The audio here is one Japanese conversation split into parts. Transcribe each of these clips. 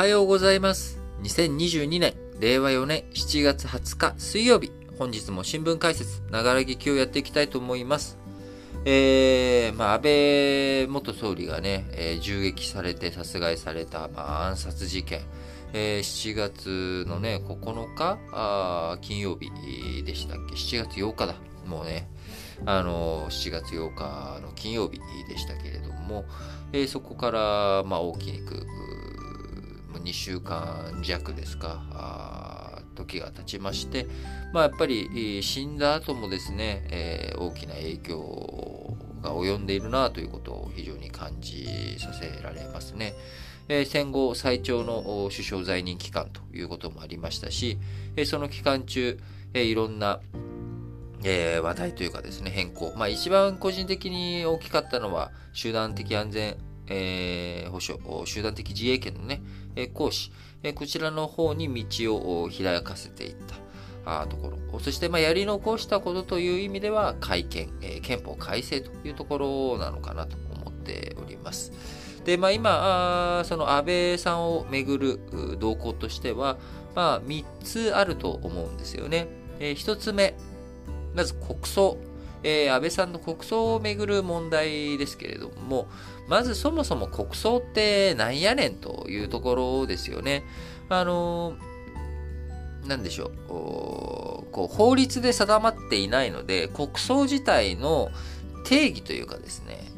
はようございます。2022年、令和4年7月20日水曜日、本日も新聞解説、ながら劇をやっていきたいと思います。えー、まあ、安倍元総理がね、えー、銃撃されて殺害された、まあ、暗殺事件。えー、7月のね、9日あ金曜日でしたっけ ?7 月8日だ。もうね、あの、7月8日の金曜日でしたけれども、えー、そこから、まあ、大きく、2週間弱ですか、時が経ちまして、まあ、やっぱり死んだ後もですね、えー、大きな影響が及んでいるなということを非常に感じさせられますね。え、戦後最長の首相在任期間ということもありましたし、え、その期間中、え、いろんなえ、話題というかですね、変更。まあ一番個人的に大きかったのは、集団的安全、えー、保障、集団的自衛権のね、えー、行使、えー、こちらの方に道を開かせていったところ。そして、まあ、やり残したことという意味では、改憲、えー、憲法改正というところなのかなと思っております。で、まあ、今、その安倍さんをめぐる動向としては、まあ、3つあると思うんですよね。えー、1つ目、まず国葬。えー、安倍さんの国葬をめぐる問題ですけれども、まずそもそも国葬ってなんやねんというところですよね。あのー、なんでしょう。こう法律で定まっていないので、国葬自体の定義というかですね、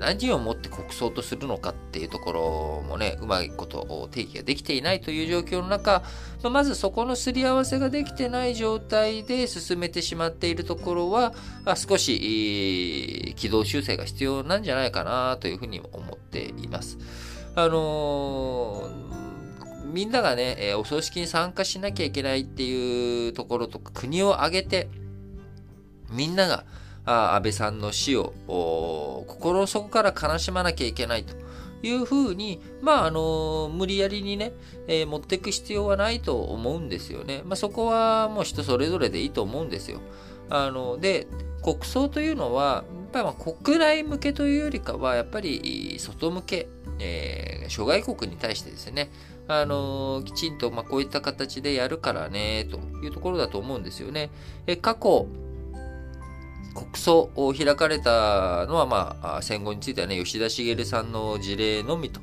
何をもって国葬とするのかっていうところもね、うまいこと定義ができていないという状況の中、まずそこのすり合わせができてない状態で進めてしまっているところは、少し軌道修正が必要なんじゃないかなというふうに思っています。あのー、みんながね、えお葬式に参加しなきゃいけないっていうところとか、国を挙げて、みんなが安倍さんの死を心の底から悲しまなきゃいけないというふうに、まあ、あの、無理やりにね、えー、持っていく必要はないと思うんですよね。まあ、そこはもう人それぞれでいいと思うんですよ。あの、で、国葬というのは、やっぱりま国内向けというよりかは、やっぱり外向け、えー、諸外国に対してですね、あのきちんとまこういった形でやるからね、というところだと思うんですよね。え過去、国葬を開かれたのは、まあ、戦後についてはね、吉田茂さんの事例のみと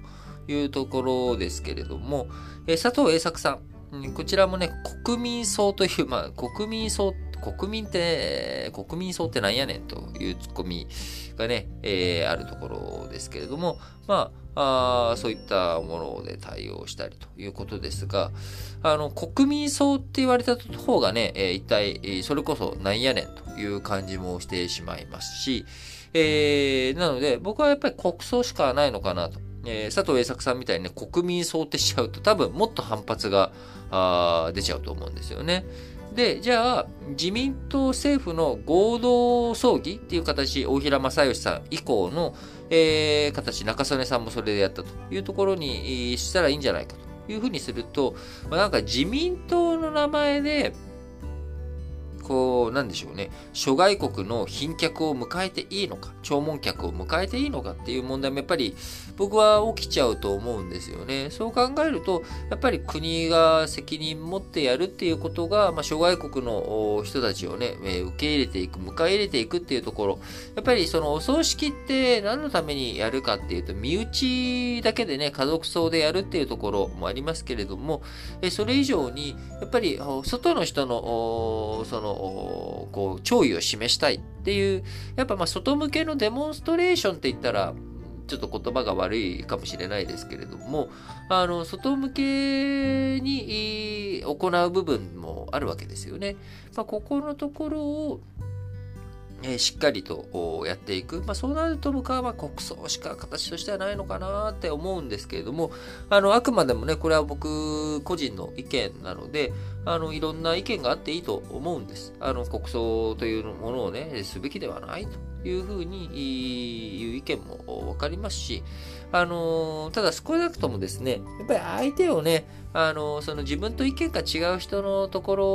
いうところですけれども、え佐藤栄作さん、こちらもね、国民葬という、まあ、国民葬、国民って、国民葬ってなんやねんというツッコミがね、えー、あるところですけれども、まあ、あそういったもので対応したりということですが、あの、国民葬って言われた方がね、えー、一体、それこそなんやねんという感じもしてしまいますし、えー、なので、僕はやっぱり国葬しかないのかなと。えー、佐藤栄作さんみたいにね、国民葬ってしちゃうと多分もっと反発があ出ちゃうと思うんですよね。で、じゃあ、自民党政府の合同葬儀っていう形、大平正義さん以降の、えー、形、中曽根さんもそれでやったというところにしたらいいんじゃないかというふうにすると、まあ、なんか自民党の名前で、こう、なんでしょうね、諸外国の賓客を迎えていいのか、弔問客を迎えていいのかっていう問題もやっぱり僕は起きちゃうと思うんですよね。そう考えると、やっぱり国が責任持ってやるっていうことが、まあ、諸外国の人たちをね、受け入れていく、迎え入れていくっていうところ、やっぱりそのお葬式って何のためにやるかっていうと、身内だけでね、家族葬でやるっていうところもありますけれども、それ以上に、やっぱり外の人の、その、こう、弔意を示したいっていう、やっぱまあ外向けのデモンストレーションって言ったら、ちょっと言葉が悪いかもしれないですけれども、あの、外向けに行う部分もあるわけですよね。まあ、ここのところを、えしっかりとやっていく。まあ、そうなると僕はま国葬しか形としてはないのかなって思うんですけれども、あの、あくまでもね、これは僕個人の意見なので、あの、いろんな意見があっていいと思うんです。あの、国葬というものをね、すべきではないというふうに言う意見も分かりますし、あの、ただ少なくともですね、やっぱり相手をね、あの、その自分と意見が違う人のところ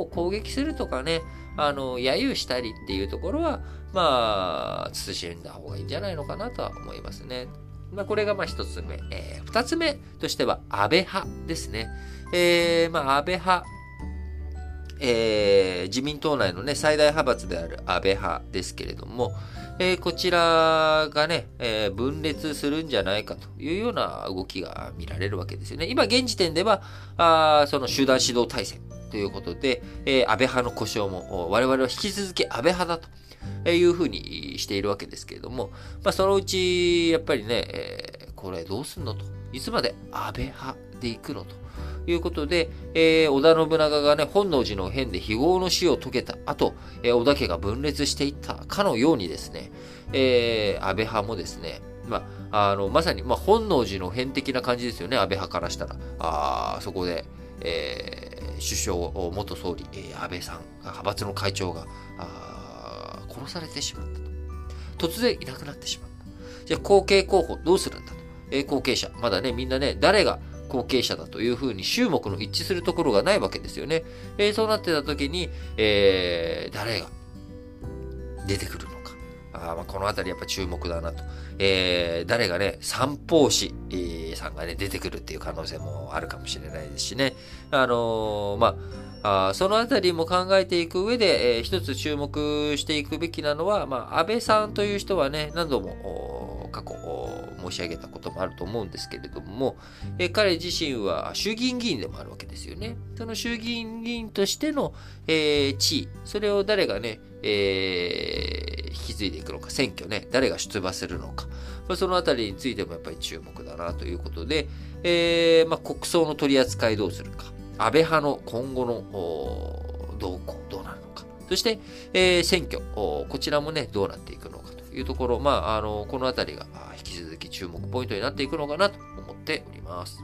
を攻撃するとかね、あの、揶揄したりっていうところは、まあ、慎んだ方がいいんじゃないのかなとは思いますね。まあ、これがまあ一つ目。えー、二つ目としては、安倍派ですね。えー、まあ、安倍派。えー、自民党内のね、最大派閥である安倍派ですけれども、えー、こちらがね、えー、分裂するんじゃないかというような動きが見られるわけですよね。今、現時点では、あその集団指導体制ということで、えー、安倍派の故障も、我々は引き続き安倍派だというふうにしているわけですけれども、まあ、そのうち、やっぱりね、えー、これどうすんのと。いつまで安倍派で行くのと。いうことで、えー、織田信長がね、本能寺の変で非業の死を遂げた後、えー、織田家が分裂していったかのようにですね、えー、安倍派もですね、まあ、あの、まさに、まあ、本能寺の変的な感じですよね、安倍派からしたら。あそこで、えー、首相、元総理、えー、安倍さん、派閥の会長が、あ殺されてしまったと。突然いなくなってしまった。じゃあ、後継候補どうするんだと。えー、後継者。まだね、みんなね、誰が後継者だというふうに衆目の一致するところがないわけですよね。えー、そうなってた時に、えー、誰が出てくるのか。あまあこのあたりやっぱ注目だなと。えー、誰がね、三方士、えー、さんがね、出てくるっていう可能性もあるかもしれないですしね。あのー、まあ、あそのあたりも考えていく上で、えー、一つ注目していくべきなのは、まあ、安倍さんという人はね、何度も過去申し上げたこともあると思うんですけれども、えー、彼自身は衆議院議員でもあるわけですよね。その衆議院議員としての、えー、地位、それを誰がね、えー、引き継いでいくのか、選挙ね、誰が出馬するのか、まあ、そのあたりについてもやっぱり注目だなということで、えーまあ、国葬の取り扱いどうするか、安倍派の今後の動向、どうなるのか、そして、えー、選挙、こちらもね、どうなっていくのかいうところ、まあ、あの、このあたりが引き続き注目ポイントになっていくのかなと思っております。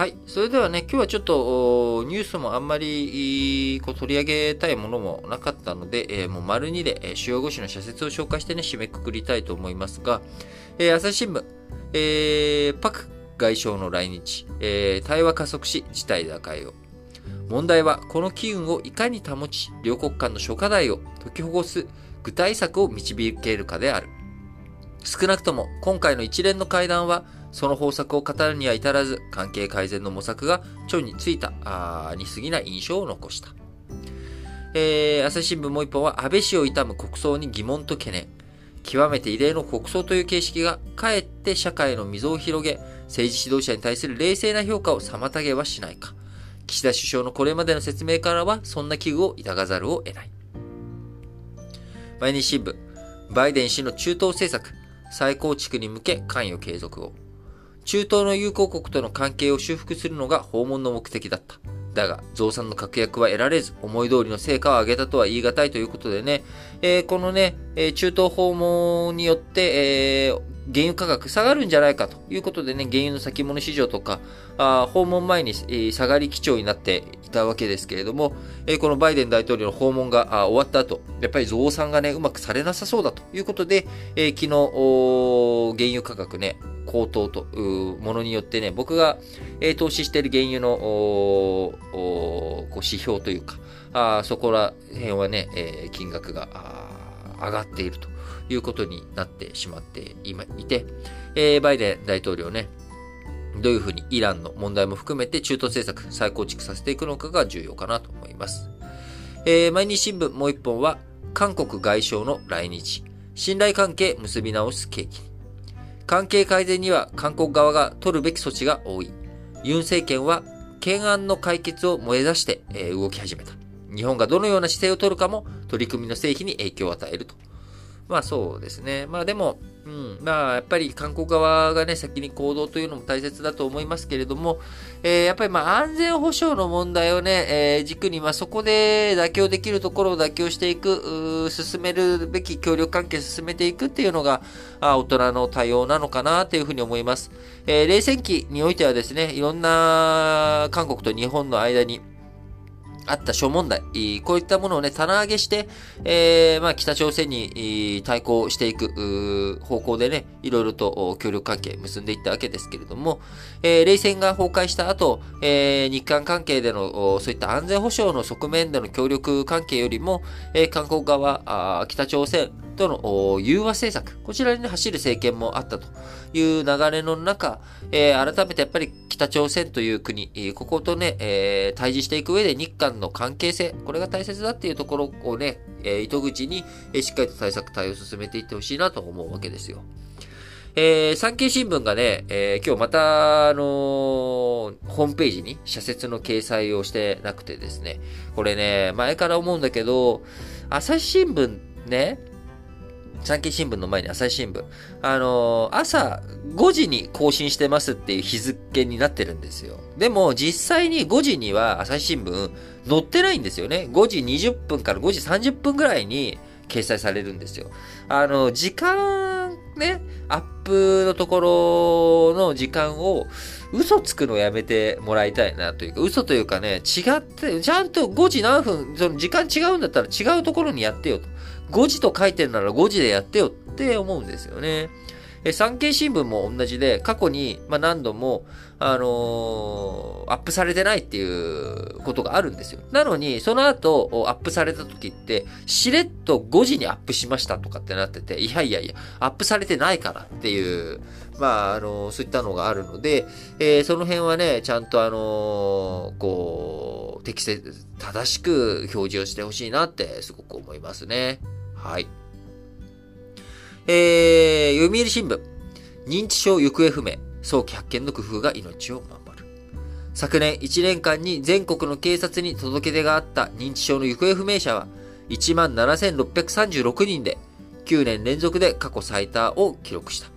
はい。それではね、今日はちょっとニュースもあんまりこう取り上げたいものもなかったので、えー、もう丸2で、えー、主要語詞の社説を紹介してね、締めくくりたいと思いますが、えー、朝日新聞、えー、パク外相の来日、えー、対話加速し事態打開を。問題はこの機運をいかに保ち、両国間の諸課題を解きほぐす具体策を導けるかである。少なくとも今回の一連の会談はその方策を語るには至らず、関係改善の模索が蝶についた、あに過ぎない印象を残した。えー、朝日新聞もう一本は、安倍氏を悼む国葬に疑問と懸念。極めて異例の国葬という形式が、かえって社会の溝を広げ、政治指導者に対する冷静な評価を妨げはしないか。岸田首相のこれまでの説明からは、そんな危惧を抱かざるを得ない。毎日新聞、バイデン氏の中東政策、再構築に向け関与継続を。中東の友好国との関係を修復するのが訪問の目的だった。だが、増産の確約は得られず、思い通りの成果を上げたとは言い難いということでね、えー、このね、え中東訪問によって、えー、原油価格下がるんじゃないかということでね、原油の先物市場とか、あ訪問前に、え、下がり基調になっていたわけですけれども、え、このバイデン大統領の訪問が終わった後、やっぱり増産がね、うまくされなさそうだということで、えー、昨日、原油価格ね、高騰というものによってね、僕が、え、投資している原油のこう指標というか、あそこら辺はね、えー、金額が上がっているということになってしまっていて、えー、バイデン大統領ね、どういうふうにイランの問題も含めて中東政策再構築させていくのかが重要かなと思います。えー、毎日新聞もう一本は、韓国外相の来日、信頼関係結び直す契機。関係改善には韓国側が取るべき措置が多い。ユン政権は懸案の解決を目指して、え動き始めた。日本がどのような姿勢を取るかも取り組みの成否に影響を与えるとまあそうですね。まあでも、うん、まあやっぱり韓国側がね、先に行動というのも大切だと思いますけれども、えー、やっぱりまあ安全保障の問題をね、えー、軸に、まあそこで妥協できるところを妥協していく、進めるべき協力関係を進めていくっていうのが、あ大人の対応なのかなというふうに思います。えー、冷戦期においてはですね、いろんな韓国と日本の間に、あった諸問題、こういったものをね、棚上げして、えー、まあ、北朝鮮に対抗していく方向でね、いろいろと協力関係結んでいったわけですけれども、えー、冷戦が崩壊した後、えー、日韓関係での、そういった安全保障の側面での協力関係よりも、え、韓国側、北朝鮮との融和政策、こちらに、走る政権もあったという流れの中、えー、改めてやっぱり北朝鮮という国、こことね、えー、対峙していく上で日韓の関係性、これが大切だっていうところをね、えー、糸口に、しっかりと対策、対応を進めていってほしいなと思うわけですよ。えー、産経新聞がね、えー、今日また、あのー、ホームページに社説の掲載をしてなくてですね、これね、前から思うんだけど、朝日新聞ね、産経新聞の前に朝日新聞。あのー、朝5時に更新してますっていう日付になってるんですよ。でも実際に5時には朝日新聞載ってないんですよね。5時20分から5時30分ぐらいに掲載されるんですよ。あの、時間ね、アップのところの時間を嘘つくのやめてもらいたいなというか、嘘というかね、違って、ちゃんと5時何分、その時間違うんだったら違うところにやってよと。5時と書いてるなら5時でやってよって思うんですよね。え、産経新聞も同じで、過去に、まあ、何度も、あのー、アップされてないっていうことがあるんですよ。なのに、その後、アップされた時って、しれっと5時にアップしましたとかってなってて、いやいやいや、アップされてないからっていう、まあ、あのー、そういったのがあるので、えー、その辺はね、ちゃんとあのこう、適切、正しく表示をしてほしいなってすごく思いますね。はい。えー、読売新聞。認知症行方不明。早期発見の工夫が命を守る。昨年1年間に全国の警察に届け出があった認知症の行方不明者は17,636人で9年連続で過去最多を記録した。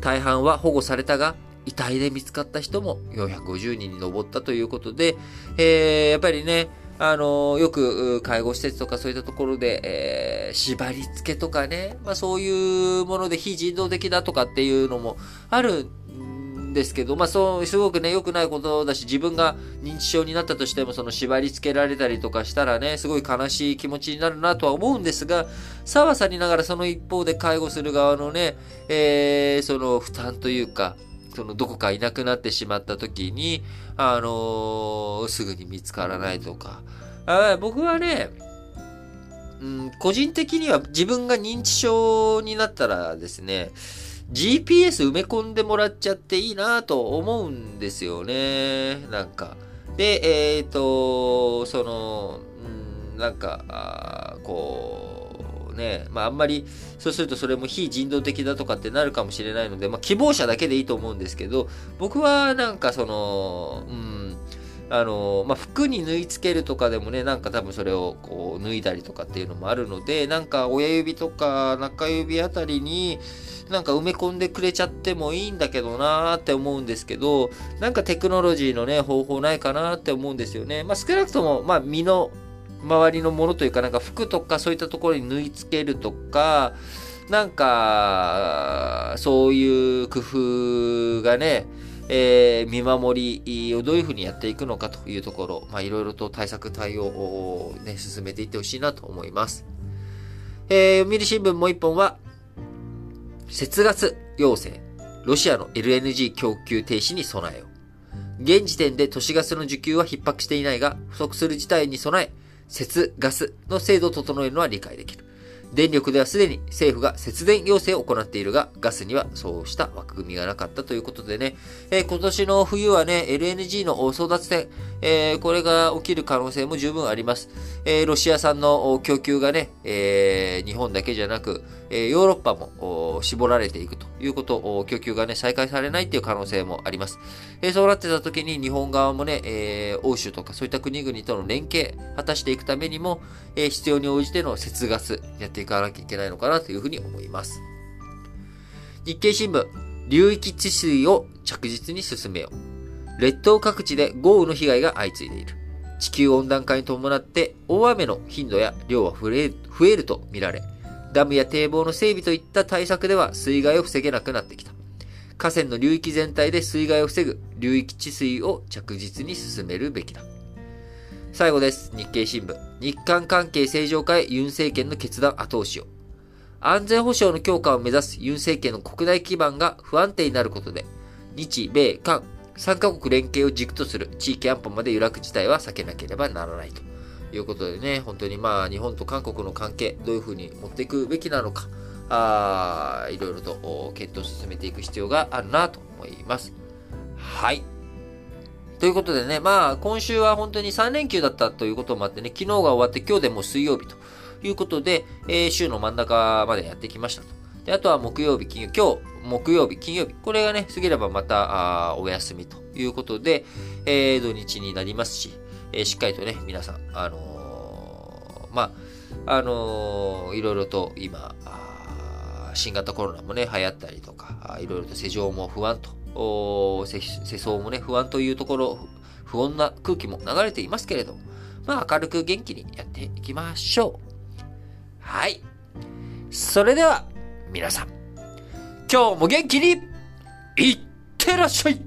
大半は保護されたが、遺体で見つかった人も450人に上ったということで、えー、やっぱりね、あの、よく介護施設とかそういったところで、えー、縛り付けとかね、まあそういうもので非人道的だとかっていうのもあるんですけど、まあそう、すごくね、良くないことだし、自分が認知症になったとしても、その縛り付けられたりとかしたらね、すごい悲しい気持ちになるなとは思うんですが、さはさりながらその一方で介護する側のね、えー、その負担というか、そのどこかいなくなってしまった時に、あのー、すぐに見つからないとか。あ僕はね、うん、個人的には自分が認知症になったらですね、GPS 埋め込んでもらっちゃっていいなと思うんですよね。なんか。で、えっ、ー、と、その、うん、なんか、こう、ね、まああんまり、そうするとそれも非人道的だとかってなるかもしれないので、まあ希望者だけでいいと思うんですけど、僕はなんかその、うん、あの、まあ、服に縫い付けるとかでもね、なんか多分それをこう脱いだりとかっていうのもあるので、なんか親指とか中指あたりに、なんか埋め込んでくれちゃってもいいんだけどなーって思うんですけど、なんかテクノロジーのね、方法ないかなって思うんですよね。まあ、少なくとも、まあ、身の周りのものというか、なんか服とかそういったところに縫い付けるとか、なんか、そういう工夫がね、えー、見守りをどういうふうにやっていくのかというところ、まあ、いろいろと対策対応をね、進めていってほしいなと思います。えー、読売新聞もう一本は、節ガス要請。ロシアの LNG 供給停止に備えよ。現時点で都市ガスの需給は逼迫していないが、不足する事態に備え、節ガスの制度を整えるのは理解できる。電力ではすでに政府が節電要請を行っているが、ガスにはそうした枠組みがなかったということでね、えー、今年の冬はね、LNG の争奪戦、えー、これが起きる可能性も十分あります。えー、ロシア産の供給がね、え日本だけじゃなく、えヨーロッパも絞られていくということ、供給がね、再開されないっていう可能性もあります。えそうなってた時に日本側もね、え欧州とかそういった国々との連携、果たしていくためにも、え必要に応じての節ガス、やっていかなきゃいけないのかなというふうに思います。日経新聞、流域治水を着実に進めよう。列島各地で豪雨の被害が相次いでいる。地球温暖化に伴って大雨の頻度や量は増えると見られ、ダムや堤防の整備といった対策では水害を防げなくなってきた。河川の流域全体で水害を防ぐ流域治水を着実に進めるべきだ。最後です。日経新聞。日韓関係正常化へユン政権の決断後押しを。安全保障の強化を目指すユン政権の国内基盤が不安定になることで、日米韓3カ国連携を軸とする地域安保まで揺らぐ事態は避けなければならないということでね、本当にまあ日本と韓国の関係、どういうふうに持っていくべきなのか、あいろいろと検討を進めていく必要があるなと思います。はい。ということでね、まあ今週は本当に3連休だったということもあってね、昨日が終わって今日でもう水曜日ということで、えー、週の真ん中までやってきましたと。で、あとは木曜日、金曜日、今日、木曜日、金曜日、これがね、過ぎればまた、あお休みということで、えー、土日になりますし、えー、しっかりとね、皆さん、あのー、まあ、あのー、いろいろと今、新型コロナもね、流行ったりとか、いろいろと世情も不安と、世相もね、不安というところ、不穏な空気も流れていますけれども、まあ明るく元気にやっていきましょう。はい。それでは、皆さん、今日も元気に、いってらっしゃい